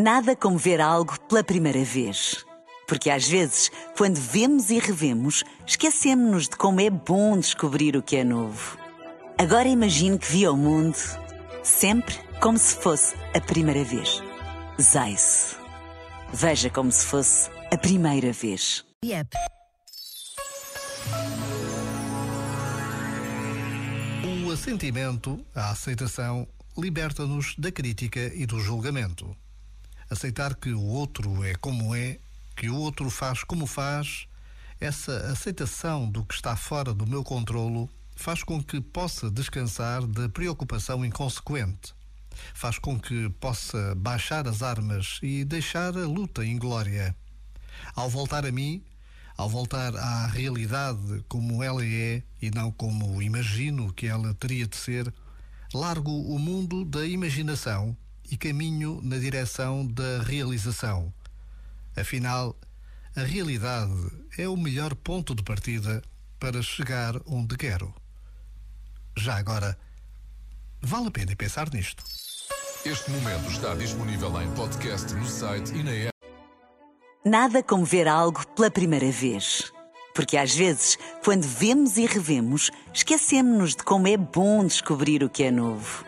Nada como ver algo pela primeira vez. Porque às vezes, quando vemos e revemos, esquecemos-nos de como é bom descobrir o que é novo. Agora imagine que viu o mundo sempre como se fosse a primeira vez. Zais. Veja como se fosse a primeira vez. Yep. O assentimento, a aceitação, liberta-nos da crítica e do julgamento. Aceitar que o outro é como é, que o outro faz como faz, essa aceitação do que está fora do meu controlo faz com que possa descansar da preocupação inconsequente. Faz com que possa baixar as armas e deixar a luta inglória. Ao voltar a mim, ao voltar à realidade como ela é e não como imagino que ela teria de ser, largo o mundo da imaginação e caminho na direção da realização. Afinal, a realidade é o melhor ponto de partida para chegar onde quero. Já agora, vale a pena pensar nisto. Este momento está disponível em podcast no site e na app. Nada como ver algo pela primeira vez. Porque às vezes, quando vemos e revemos, esquecemos-nos de como é bom descobrir o que é novo.